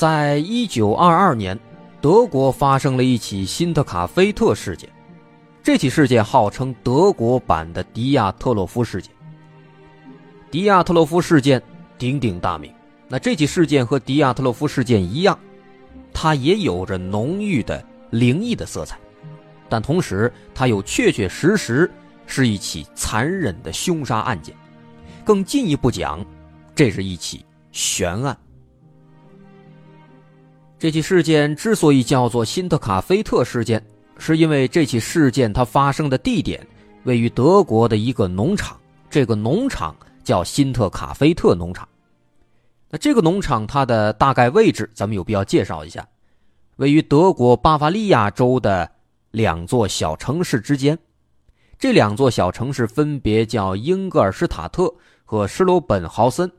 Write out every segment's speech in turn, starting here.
在一九二二年，德国发生了一起辛特卡菲特事件。这起事件号称德国版的迪亚特洛夫事件。迪亚特洛夫事件鼎鼎大名。那这起事件和迪亚特洛夫事件一样，它也有着浓郁的灵异的色彩，但同时它又确确实实是一起残忍的凶杀案件。更进一步讲，这是一起悬案。这起事件之所以叫做辛特卡菲特事件，是因为这起事件它发生的地点位于德国的一个农场，这个农场叫辛特卡菲特农场。那这个农场它的大概位置，咱们有必要介绍一下，位于德国巴伐利亚州的两座小城市之间，这两座小城市分别叫英格尔施塔特和施罗本豪森。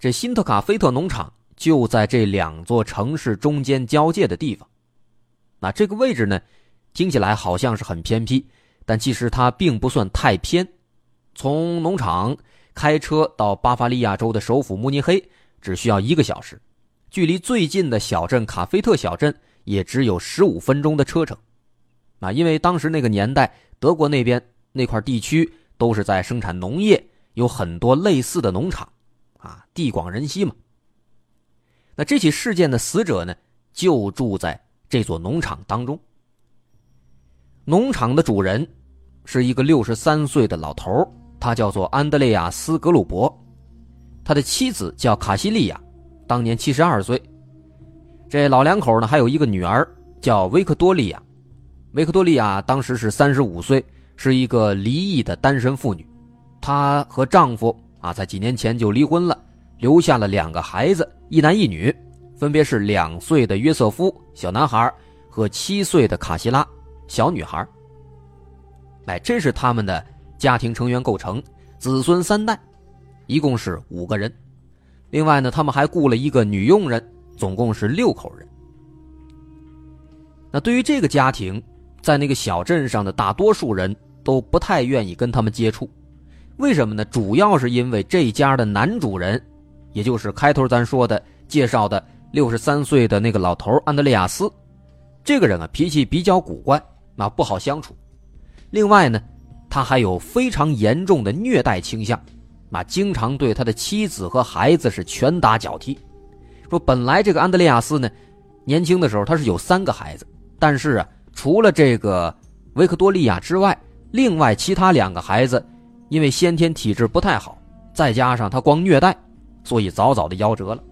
这辛特卡菲特农场。就在这两座城市中间交界的地方，那这个位置呢，听起来好像是很偏僻，但其实它并不算太偏。从农场开车到巴伐利亚州的首府慕尼黑只需要一个小时，距离最近的小镇卡菲特小镇也只有十五分钟的车程。啊，因为当时那个年代，德国那边那块地区都是在生产农业，有很多类似的农场，啊，地广人稀嘛。这起事件的死者呢，就住在这座农场当中。农场的主人是一个六十三岁的老头他叫做安德烈亚斯·格鲁伯。他的妻子叫卡西利亚，当年七十二岁。这老两口呢，还有一个女儿叫维克多利亚。维克多利亚当时是三十五岁，是一个离异的单身妇女。她和丈夫啊，在几年前就离婚了，留下了两个孩子，一男一女，分别是两岁的约瑟夫小男孩和七岁的卡西拉小女孩。哎，这是他们的家庭成员构成，子孙三代，一共是五个人。另外呢，他们还雇了一个女佣人，总共是六口人。那对于这个家庭，在那个小镇上的大多数人都不太愿意跟他们接触，为什么呢？主要是因为这家的男主人，也就是开头咱说的介绍的六十三岁的那个老头安德烈亚斯，这个人啊脾气比较古怪，那不好相处。另外呢，他还有非常严重的虐待倾向，啊，经常对他的妻子和孩子是拳打脚踢。说本来这个安德烈亚斯呢，年轻的时候他是有三个孩子，但是啊，除了这个维克多利亚之外，另外其他两个孩子因为先天体质不太好，再加上他光虐待，所以早早的夭折了。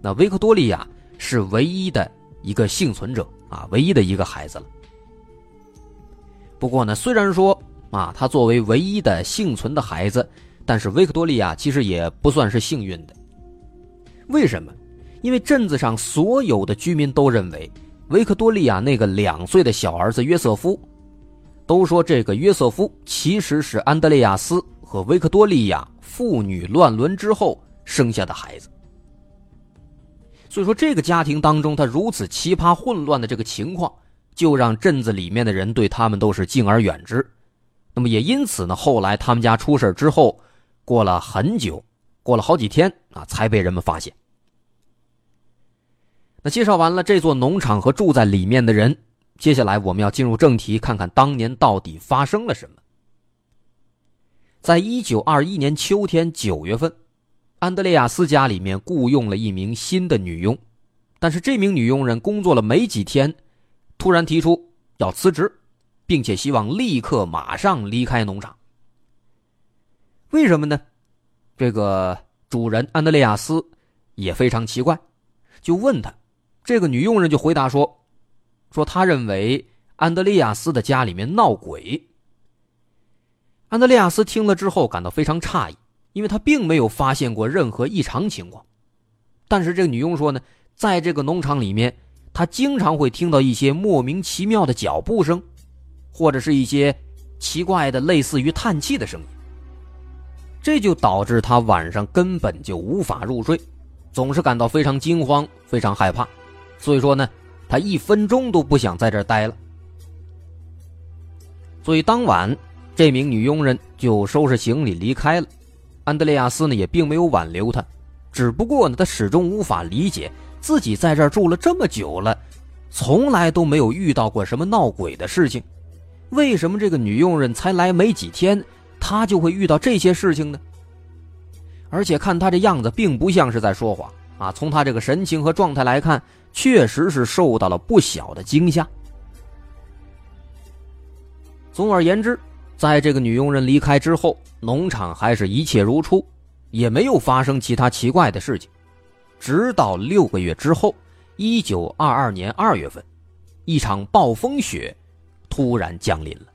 那维克多利亚是唯一的一个幸存者啊，唯一的一个孩子了。不过呢，虽然说啊，他作为唯一的幸存的孩子，但是维克多利亚其实也不算是幸运的。为什么？因为镇子上所有的居民都认为，维克多利亚那个两岁的小儿子约瑟夫，都说这个约瑟夫其实是安德烈亚斯和维克多利亚父女乱伦之后生下的孩子。所以说，这个家庭当中他如此奇葩混乱的这个情况。就让镇子里面的人对他们都是敬而远之，那么也因此呢，后来他们家出事之后，过了很久，过了好几天啊，才被人们发现。那介绍完了这座农场和住在里面的人，接下来我们要进入正题，看看当年到底发生了什么。在一九二一年秋天九月份，安德烈亚斯家里面雇佣了一名新的女佣，但是这名女佣人工作了没几天。突然提出要辞职，并且希望立刻马上离开农场。为什么呢？这个主人安德烈亚斯也非常奇怪，就问他，这个女佣人就回答说：“说他认为安德烈亚斯的家里面闹鬼。”安德烈亚斯听了之后感到非常诧异，因为他并没有发现过任何异常情况。但是这个女佣说呢，在这个农场里面。他经常会听到一些莫名其妙的脚步声，或者是一些奇怪的类似于叹气的声音。这就导致他晚上根本就无法入睡，总是感到非常惊慌、非常害怕。所以说呢，他一分钟都不想在这儿待了。所以当晚，这名女佣人就收拾行李离开了。安德烈亚斯呢也并没有挽留他，只不过呢，他始终无法理解。自己在这儿住了这么久了，从来都没有遇到过什么闹鬼的事情，为什么这个女佣人才来没几天，她就会遇到这些事情呢？而且看她这样子，并不像是在说谎啊！从她这个神情和状态来看，确实是受到了不小的惊吓。总而言之，在这个女佣人离开之后，农场还是一切如初，也没有发生其他奇怪的事情。直到六个月之后，一九二二年二月份，一场暴风雪突然降临了。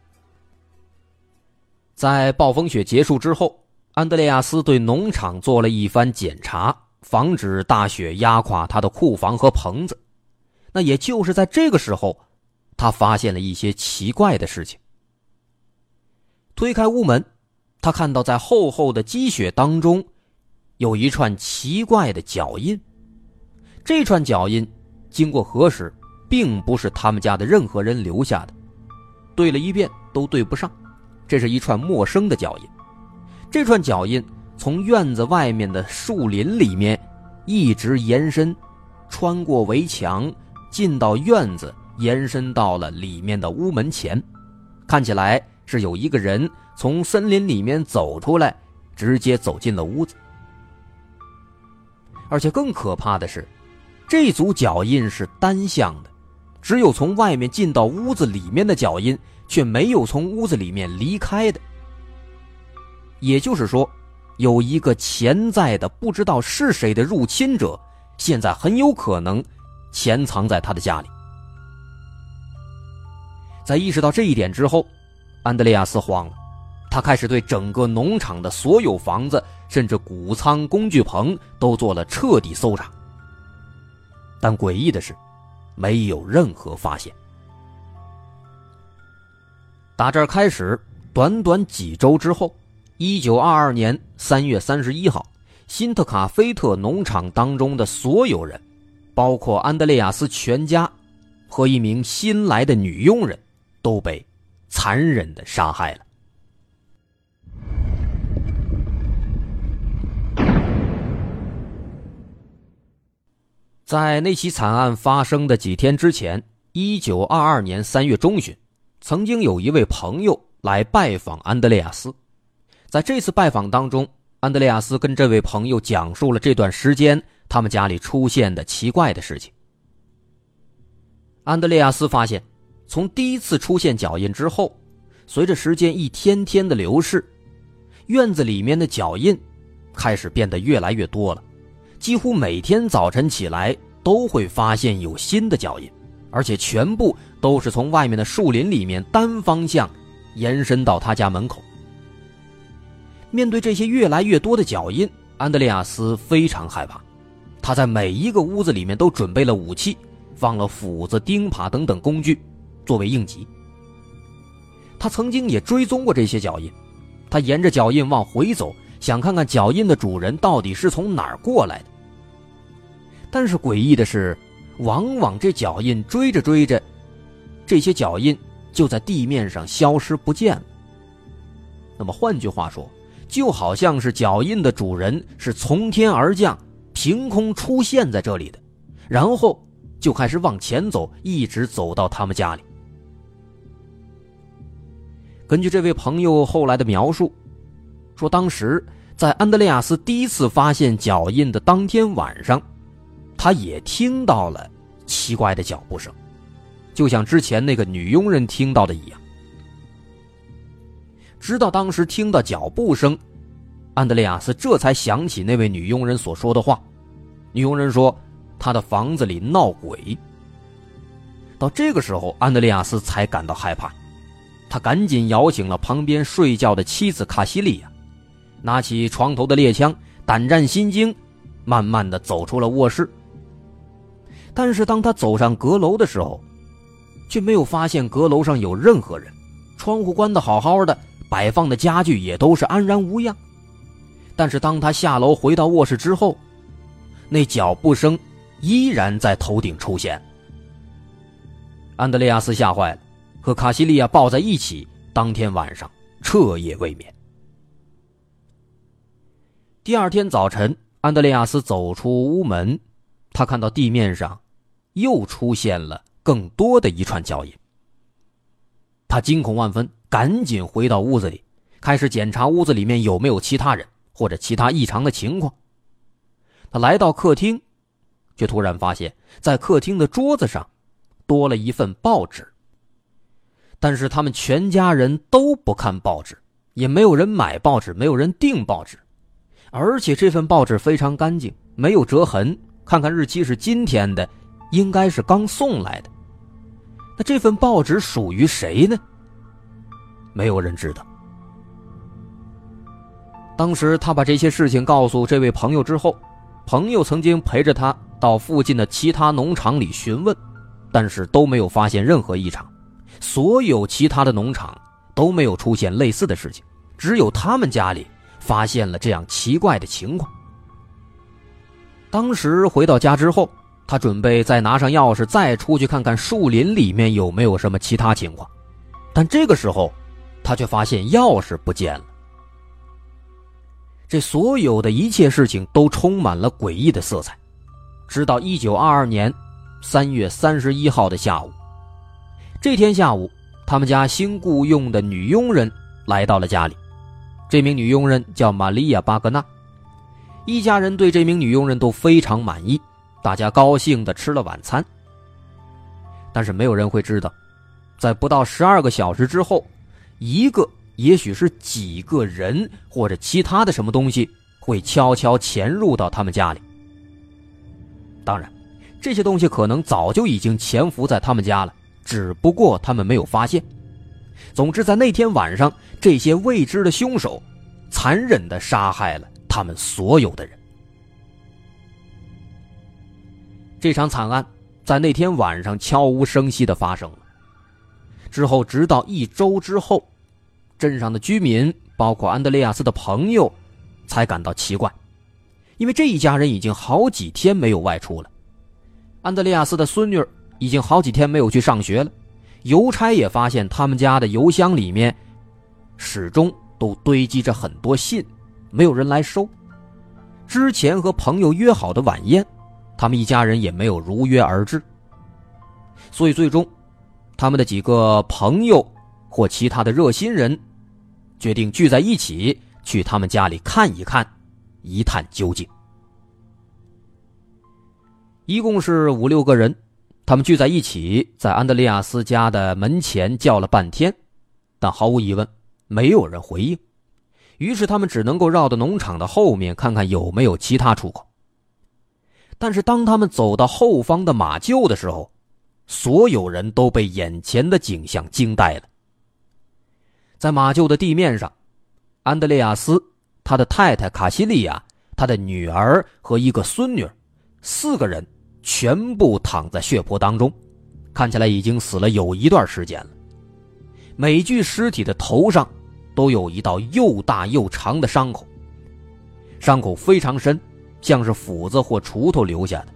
在暴风雪结束之后，安德烈亚斯对农场做了一番检查，防止大雪压垮他的库房和棚子。那也就是在这个时候，他发现了一些奇怪的事情。推开屋门，他看到在厚厚的积雪当中。有一串奇怪的脚印，这串脚印经过核实，并不是他们家的任何人留下的，对了一遍都对不上，这是一串陌生的脚印。这串脚印从院子外面的树林里面一直延伸，穿过围墙，进到院子，延伸到了里面的屋门前，看起来是有一个人从森林里面走出来，直接走进了屋子。而且更可怕的是，这组脚印是单向的，只有从外面进到屋子里面的脚印，却没有从屋子里面离开的。也就是说，有一个潜在的不知道是谁的入侵者，现在很有可能潜藏在他的家里。在意识到这一点之后，安德烈亚斯慌了，他开始对整个农场的所有房子，甚至谷仓、工具棚都做了彻底搜查。但诡异的是，没有任何发现。打这儿开始，短短几周之后，一九二二年三月三十一号，辛特卡菲特农场当中的所有人，包括安德烈亚斯全家和一名新来的女佣人。都被残忍的杀害了。在那起惨案发生的几天之前，一九二二年三月中旬，曾经有一位朋友来拜访安德烈亚斯。在这次拜访当中，安德烈亚斯跟这位朋友讲述了这段时间他们家里出现的奇怪的事情。安德烈亚斯发现。从第一次出现脚印之后，随着时间一天天的流逝，院子里面的脚印开始变得越来越多了。几乎每天早晨起来都会发现有新的脚印，而且全部都是从外面的树林里面单方向延伸到他家门口。面对这些越来越多的脚印，安德烈亚斯非常害怕。他在每一个屋子里面都准备了武器，放了斧子、钉耙等等工具。作为应急，他曾经也追踪过这些脚印，他沿着脚印往回走，想看看脚印的主人到底是从哪儿过来的。但是诡异的是，往往这脚印追着追着，这些脚印就在地面上消失不见了。那么换句话说，就好像是脚印的主人是从天而降，凭空出现在这里的，然后就开始往前走，一直走到他们家里。根据这位朋友后来的描述，说当时在安德烈亚斯第一次发现脚印的当天晚上，他也听到了奇怪的脚步声，就像之前那个女佣人听到的一样。直到当时听到脚步声，安德烈亚斯这才想起那位女佣人所说的话。女佣人说，她的房子里闹鬼。到这个时候，安德烈亚斯才感到害怕。他赶紧摇醒了旁边睡觉的妻子卡西利亚，拿起床头的猎枪，胆战心惊，慢慢的走出了卧室。但是当他走上阁楼的时候，却没有发现阁楼上有任何人，窗户关的好好的，摆放的家具也都是安然无恙。但是当他下楼回到卧室之后，那脚步声依然在头顶出现。安德烈亚斯吓坏了。和卡西利亚抱在一起，当天晚上彻夜未眠。第二天早晨，安德烈亚斯走出屋门，他看到地面上又出现了更多的一串脚印。他惊恐万分，赶紧回到屋子里，开始检查屋子里面有没有其他人或者其他异常的情况。他来到客厅，却突然发现，在客厅的桌子上多了一份报纸。但是他们全家人都不看报纸，也没有人买报纸，没有人订报纸，而且这份报纸非常干净，没有折痕。看看日期是今天的，应该是刚送来的。那这份报纸属于谁呢？没有人知道。当时他把这些事情告诉这位朋友之后，朋友曾经陪着他到附近的其他农场里询问，但是都没有发现任何异常。所有其他的农场都没有出现类似的事情，只有他们家里发现了这样奇怪的情况。当时回到家之后，他准备再拿上钥匙再出去看看树林里面有没有什么其他情况，但这个时候，他却发现钥匙不见了。这所有的一切事情都充满了诡异的色彩，直到一九二二年三月三十一号的下午。这天下午，他们家新雇佣的女佣人来到了家里。这名女佣人叫玛利亚·巴格纳。一家人对这名女佣人都非常满意，大家高兴地吃了晚餐。但是没有人会知道，在不到十二个小时之后，一个也许是几个人或者其他的什么东西会悄悄潜入到他们家里。当然，这些东西可能早就已经潜伏在他们家了，只不过他们没有发现。总之，在那天晚上，这些未知的凶手残忍地杀害了他们所有的人。这场惨案在那天晚上悄无声息地发生了。之后，直到一周之后，镇上的居民，包括安德烈亚斯的朋友，才感到奇怪，因为这一家人已经好几天没有外出了。安德烈亚斯的孙女已经好几天没有去上学了。邮差也发现他们家的邮箱里面，始终都堆积着很多信，没有人来收。之前和朋友约好的晚宴，他们一家人也没有如约而至。所以最终，他们的几个朋友或其他的热心人，决定聚在一起去他们家里看一看，一探究竟。一共是五六个人。他们聚在一起，在安德烈亚斯家的门前叫了半天，但毫无疑问，没有人回应。于是他们只能够绕到农场的后面，看看有没有其他出口。但是当他们走到后方的马厩的时候，所有人都被眼前的景象惊呆了。在马厩的地面上，安德烈亚斯、他的太太卡西利亚、他的女儿和一个孙女，四个人。全部躺在血泊当中，看起来已经死了有一段时间了。每具尸体的头上都有一道又大又长的伤口，伤口非常深，像是斧子或锄头留下的。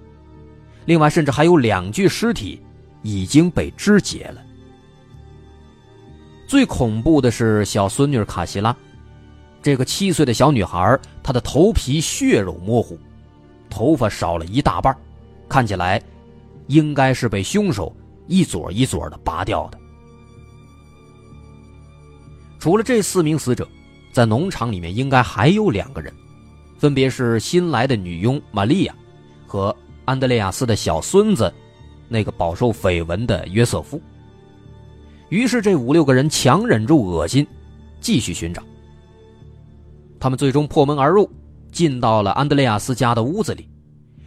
另外，甚至还有两具尸体已经被肢解了。最恐怖的是小孙女卡西拉，这个七岁的小女孩，她的头皮血肉模糊，头发少了一大半。看起来，应该是被凶手一撮一撮的拔掉的。除了这四名死者，在农场里面应该还有两个人，分别是新来的女佣玛利亚和安德烈亚斯的小孙子，那个饱受绯闻的约瑟夫。于是，这五六个人强忍住恶心，继续寻找。他们最终破门而入，进到了安德烈亚斯家的屋子里。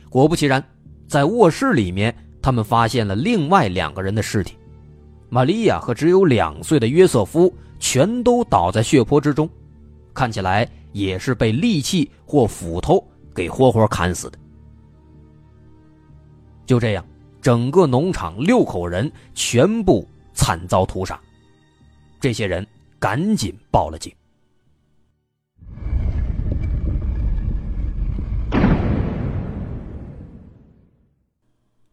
果不其然。在卧室里面，他们发现了另外两个人的尸体，玛利亚和只有两岁的约瑟夫全都倒在血泊之中，看起来也是被利器或斧头给活活砍死的。就这样，整个农场六口人全部惨遭屠杀，这些人赶紧报了警。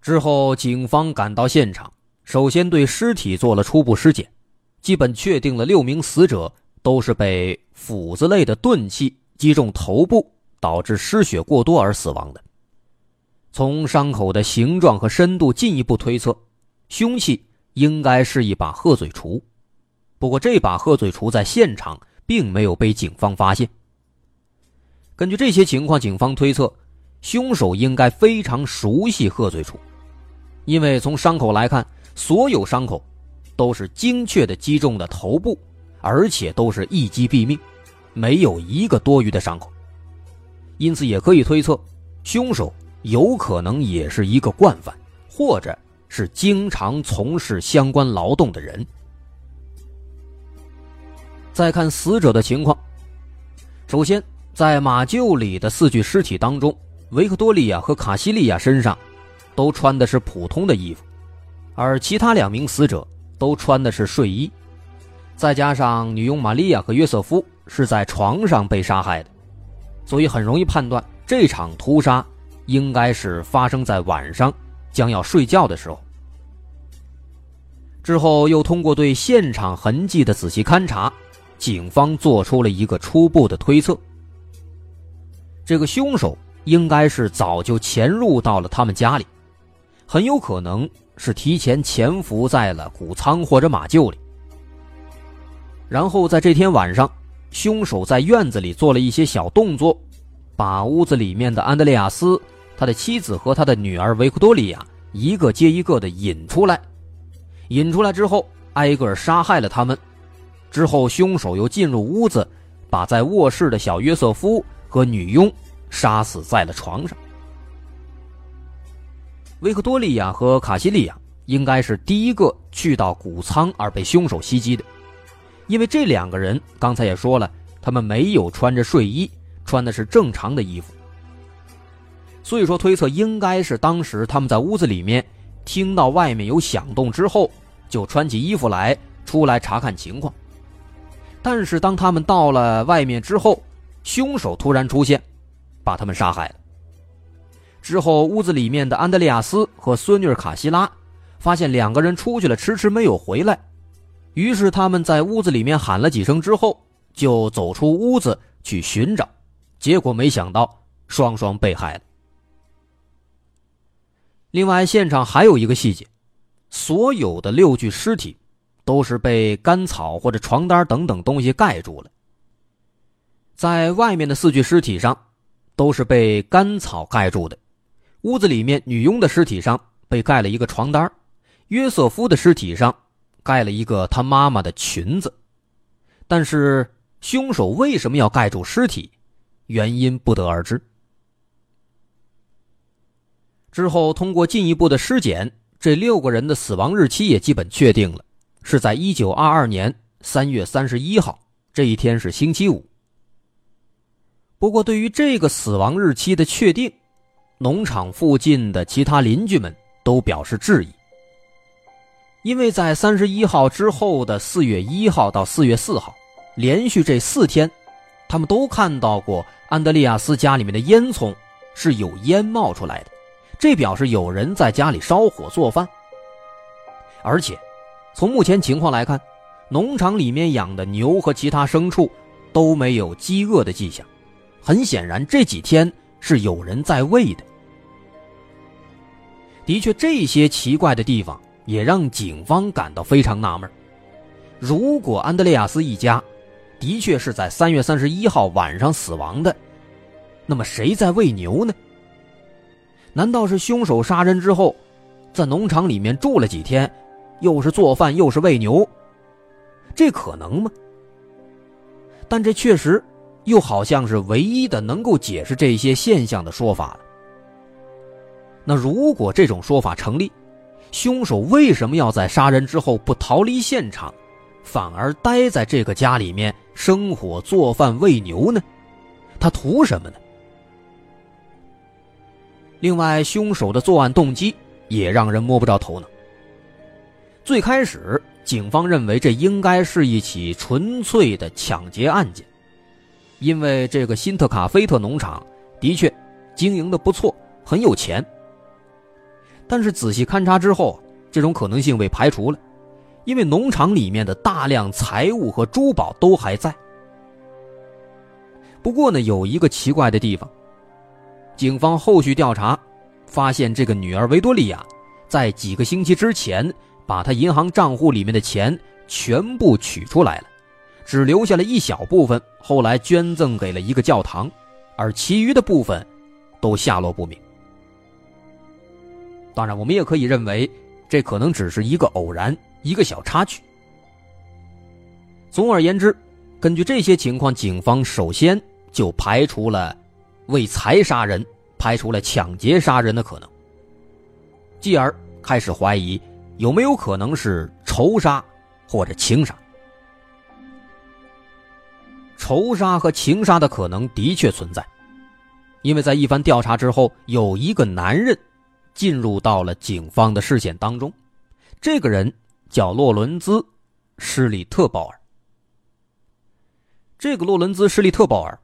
之后，警方赶到现场，首先对尸体做了初步尸检，基本确定了六名死者都是被斧子类的钝器击中头部，导致失血过多而死亡的。从伤口的形状和深度进一步推测，凶器应该是一把鹤嘴锄。不过，这把鹤嘴锄在现场并没有被警方发现。根据这些情况，警方推测，凶手应该非常熟悉鹤嘴锄。因为从伤口来看，所有伤口都是精确的击中的头部，而且都是一击毙命，没有一个多余的伤口。因此，也可以推测，凶手有可能也是一个惯犯，或者是经常从事相关劳动的人。再看死者的情况，首先，在马厩里的四具尸体当中，维克多利亚和卡西利亚身上。都穿的是普通的衣服，而其他两名死者都穿的是睡衣，再加上女佣玛利亚和约瑟夫是在床上被杀害的，所以很容易判断这场屠杀应该是发生在晚上将要睡觉的时候。之后又通过对现场痕迹的仔细勘查，警方做出了一个初步的推测：这个凶手应该是早就潜入到了他们家里。很有可能是提前潜伏在了谷仓或者马厩里，然后在这天晚上，凶手在院子里做了一些小动作，把屋子里面的安德烈亚斯、他的妻子和他的女儿维克多利亚一个接一个的引出来，引出来之后挨个杀害了他们，之后凶手又进入屋子，把在卧室的小约瑟夫和女佣杀死在了床上。维克多利亚和卡西利亚应该是第一个去到谷仓而被凶手袭击的，因为这两个人刚才也说了，他们没有穿着睡衣，穿的是正常的衣服。所以说，推测应该是当时他们在屋子里面听到外面有响动之后，就穿起衣服来出来查看情况。但是当他们到了外面之后，凶手突然出现，把他们杀害了。之后，屋子里面的安德烈亚斯和孙女卡西拉发现两个人出去了，迟迟没有回来。于是他们在屋子里面喊了几声之后，就走出屋子去寻找。结果没想到双双被害了。另外，现场还有一个细节：所有的六具尸体都是被干草或者床单等等东西盖住了。在外面的四具尸体上，都是被干草盖住的。屋子里面，女佣的尸体上被盖了一个床单约瑟夫的尸体上盖了一个他妈妈的裙子。但是，凶手为什么要盖住尸体？原因不得而知。之后，通过进一步的尸检，这六个人的死亡日期也基本确定了，是在一九二二年三月三十一号这一天是星期五。不过，对于这个死亡日期的确定，农场附近的其他邻居们都表示质疑，因为在三十一号之后的四月一号到四月四号，连续这四天，他们都看到过安德利亚斯家里面的烟囱是有烟冒出来的，这表示有人在家里烧火做饭。而且，从目前情况来看，农场里面养的牛和其他牲畜都没有饥饿的迹象，很显然这几天是有人在喂的。的确，这些奇怪的地方也让警方感到非常纳闷。如果安德烈亚斯一家的确是在三月三十一号晚上死亡的，那么谁在喂牛呢？难道是凶手杀人之后，在农场里面住了几天，又是做饭又是喂牛？这可能吗？但这确实又好像是唯一的能够解释这些现象的说法了。那如果这种说法成立，凶手为什么要在杀人之后不逃离现场，反而待在这个家里面生火做饭喂牛呢？他图什么呢？另外，凶手的作案动机也让人摸不着头脑。最开始，警方认为这应该是一起纯粹的抢劫案件，因为这个辛特卡菲特农场的确经营的不错，很有钱。但是仔细勘察之后，这种可能性被排除了，因为农场里面的大量财物和珠宝都还在。不过呢，有一个奇怪的地方，警方后续调查发现，这个女儿维多利亚在几个星期之前把她银行账户里面的钱全部取出来了，只留下了一小部分，后来捐赠给了一个教堂，而其余的部分都下落不明。当然，我们也可以认为，这可能只是一个偶然，一个小插曲。总而言之，根据这些情况，警方首先就排除了为财杀人，排除了抢劫杀人的可能，继而开始怀疑有没有可能是仇杀或者情杀。仇杀和情杀的可能的确存在，因为在一番调查之后，有一个男人。进入到了警方的视线当中，这个人叫洛伦兹·施里特鲍尔。这个洛伦兹·施里特鲍尔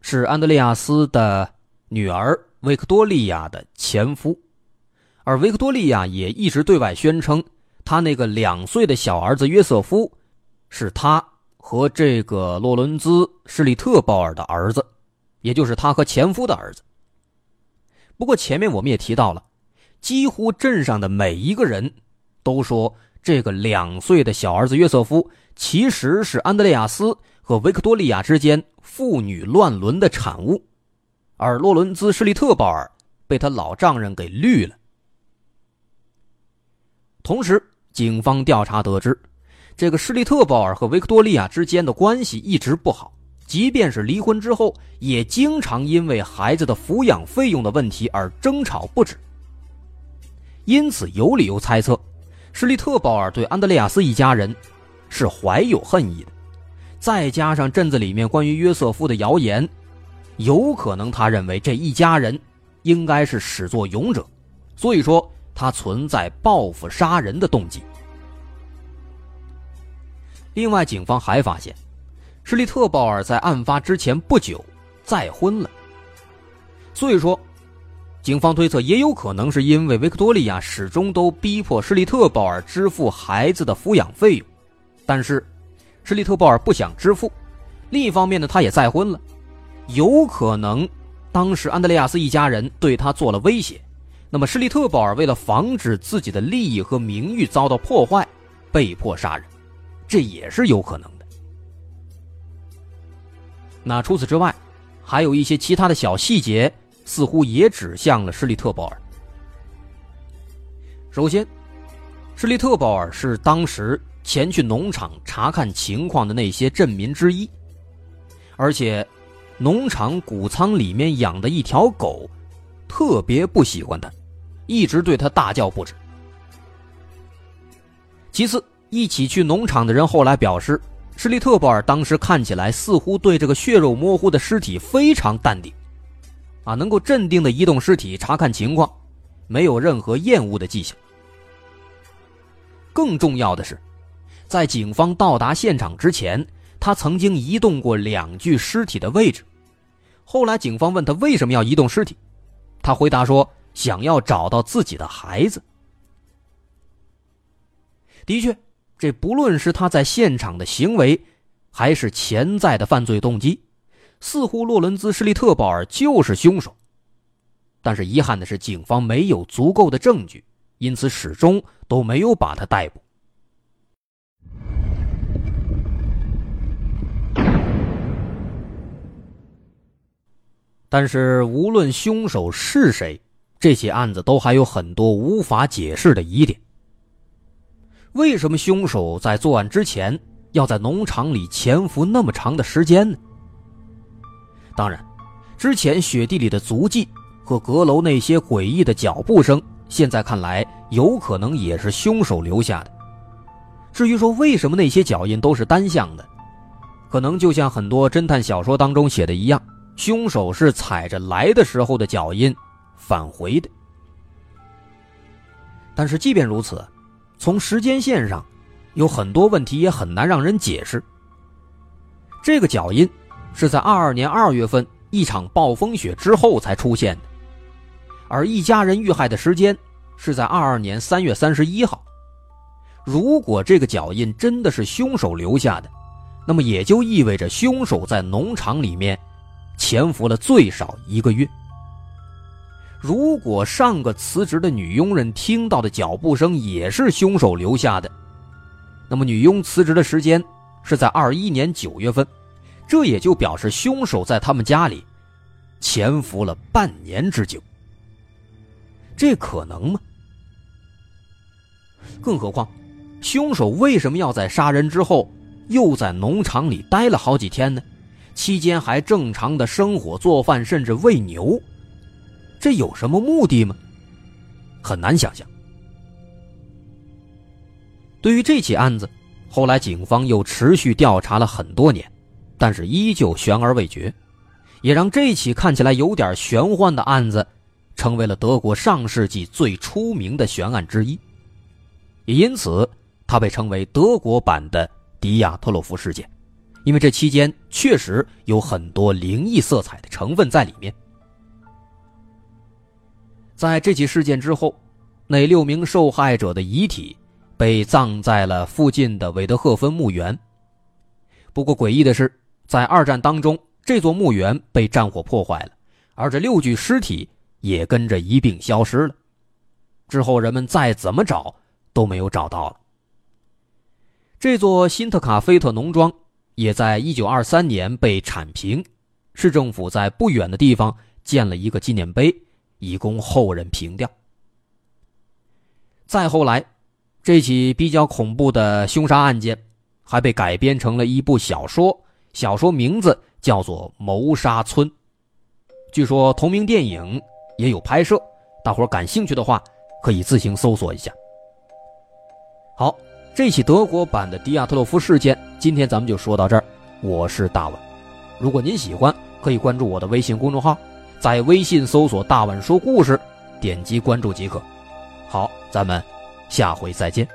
是安德烈亚斯的女儿维克多利亚的前夫，而维克多利亚也一直对外宣称，他那个两岁的小儿子约瑟夫是他和这个洛伦兹·施里特鲍尔的儿子，也就是他和前夫的儿子。不过前面我们也提到了。几乎镇上的每一个人都说，这个两岁的小儿子约瑟夫其实是安德烈亚斯和维克多利亚之间父女乱伦的产物，而洛伦兹·施利特鲍尔被他老丈人给绿了。同时，警方调查得知，这个施利特鲍尔和维克多利亚之间的关系一直不好，即便是离婚之后，也经常因为孩子的抚养费用的问题而争吵不止。因此，有理由猜测，施利特鲍尔对安德烈亚斯一家人是怀有恨意的。再加上镇子里面关于约瑟夫的谣言，有可能他认为这一家人应该是始作俑者，所以说他存在报复杀人的动机。另外，警方还发现，施利特鲍尔在案发之前不久再婚了，所以说，警方推测也有可能是因为维克多利亚始终都逼迫施利特鲍尔支付孩子的抚养费用，但是。施利特鲍尔不想支付，另一方面呢，他也再婚了，有可能当时安德烈亚斯一家人对他做了威胁，那么施利特鲍尔为了防止自己的利益和名誉遭到破坏，被迫杀人，这也是有可能的。那除此之外，还有一些其他的小细节，似乎也指向了施利特鲍尔。首先，施利特鲍尔是当时。前去农场查看情况的那些镇民之一，而且，农场谷仓里面养的一条狗，特别不喜欢他，一直对他大叫不止。其次，一起去农场的人后来表示，施利特鲍尔当时看起来似乎对这个血肉模糊的尸体非常淡定，啊，能够镇定的移动尸体查看情况，没有任何厌恶的迹象。更重要的是。在警方到达现场之前，他曾经移动过两具尸体的位置。后来警方问他为什么要移动尸体，他回答说：“想要找到自己的孩子。”的确，这不论是他在现场的行为，还是潜在的犯罪动机，似乎洛伦兹·施利特鲍尔就是凶手。但是遗憾的是，警方没有足够的证据，因此始终都没有把他逮捕。但是，无论凶手是谁，这起案子都还有很多无法解释的疑点。为什么凶手在作案之前要在农场里潜伏那么长的时间呢？当然，之前雪地里的足迹和阁楼那些诡异的脚步声，现在看来有可能也是凶手留下的。至于说为什么那些脚印都是单向的，可能就像很多侦探小说当中写的一样。凶手是踩着来的时候的脚印返回的，但是即便如此，从时间线上，有很多问题也很难让人解释。这个脚印是在二二年二月份一场暴风雪之后才出现的，而一家人遇害的时间是在二二年三月三十一号。如果这个脚印真的是凶手留下的，那么也就意味着凶手在农场里面。潜伏了最少一个月。如果上个辞职的女佣人听到的脚步声也是凶手留下的，那么女佣辞职的时间是在二一年九月份，这也就表示凶手在他们家里潜伏了半年之久。这可能吗？更何况，凶手为什么要在杀人之后又在农场里待了好几天呢？期间还正常的生火、做饭，甚至喂牛，这有什么目的吗？很难想象。对于这起案子，后来警方又持续调查了很多年，但是依旧悬而未决，也让这起看起来有点玄幻的案子，成为了德国上世纪最出名的悬案之一。也因此，它被称为德国版的迪亚特洛夫事件。因为这期间确实有很多灵异色彩的成分在里面。在这起事件之后，那六名受害者的遗体被葬在了附近的韦德赫芬墓园。不过诡异的是，在二战当中，这座墓园被战火破坏了，而这六具尸体也跟着一并消失了。之后人们再怎么找都没有找到了。这座辛特卡菲特农庄。也在一九二三年被铲平，市政府在不远的地方建了一个纪念碑，以供后人凭吊。再后来，这起比较恐怖的凶杀案件还被改编成了一部小说，小说名字叫做《谋杀村》。据说同名电影也有拍摄，大伙感兴趣的话可以自行搜索一下。好，这起德国版的迪亚特洛夫事件，今天咱们就说到这儿。我是大碗，如果您喜欢，可以关注我的微信公众号，在微信搜索“大碗说故事”，点击关注即可。好，咱们。下回再见。